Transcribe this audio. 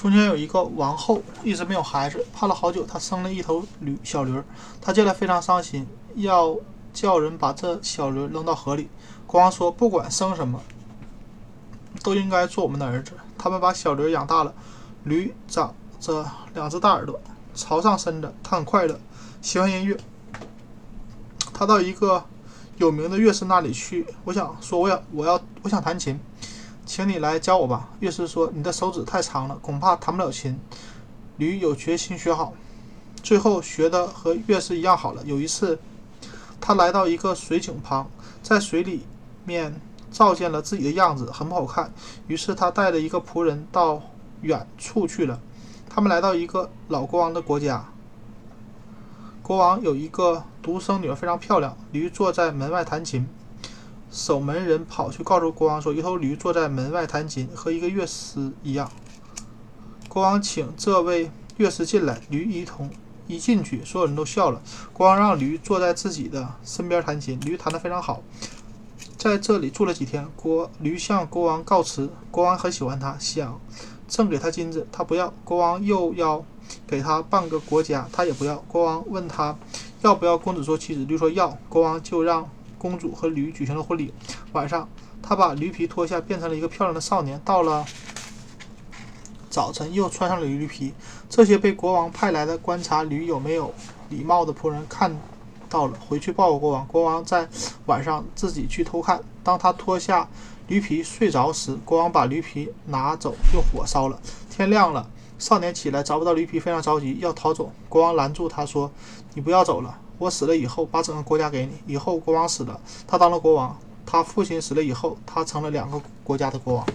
从前有一个王后，一直没有孩子，盼了好久，她生了一头驴小驴儿，她见了非常伤心，要叫人把这小驴扔到河里。国王说：“不管生什么，都应该做我们的儿子。”他们把小驴养大了，驴长着两只大耳朵，朝上伸着，它很快乐，喜欢音乐。他到一个有名的乐师那里去，我想说，我要我要我想弹琴。请你来教我吧，乐师说：“你的手指太长了，恐怕弹不了琴。”驴有决心学好，最后学的和乐师一样好了。有一次，他来到一个水井旁，在水里面照见了自己的样子，很不好看。于是他带着一个仆人到远处去了。他们来到一个老国王的国家，国王有一个独生女儿，非常漂亮。驴坐在门外弹琴。守门人跑去告诉国王说：“一头驴坐在门外弹琴，和一个乐师一样。”国王请这位乐师进来，驴一同一进去，所有人都笑了。国王让驴坐在自己的身边弹琴，驴弹得非常好。在这里住了几天，国驴向国王告辞，国王很喜欢他，想赠给他金子，他不要。国王又要给他半个国家，他也不要。国王问他要不要公主做妻子，驴说要。国王就让。公主和驴举行了婚礼。晚上，他把驴皮脱下，变成了一个漂亮的少年。到了早晨，又穿上了驴皮。这些被国王派来的观察驴有没有礼貌的仆人看到了，回去报告国王。国王在晚上自己去偷看。当他脱下驴皮睡着时，国王把驴皮拿走，用火烧了。天亮了，少年起来找不到驴皮，非常着急，要逃走。国王拦住他说：“你不要走了。”我死了以后，把整个国家给你。以后国王死了，他当了国王；他父亲死了以后，他成了两个国家的国王。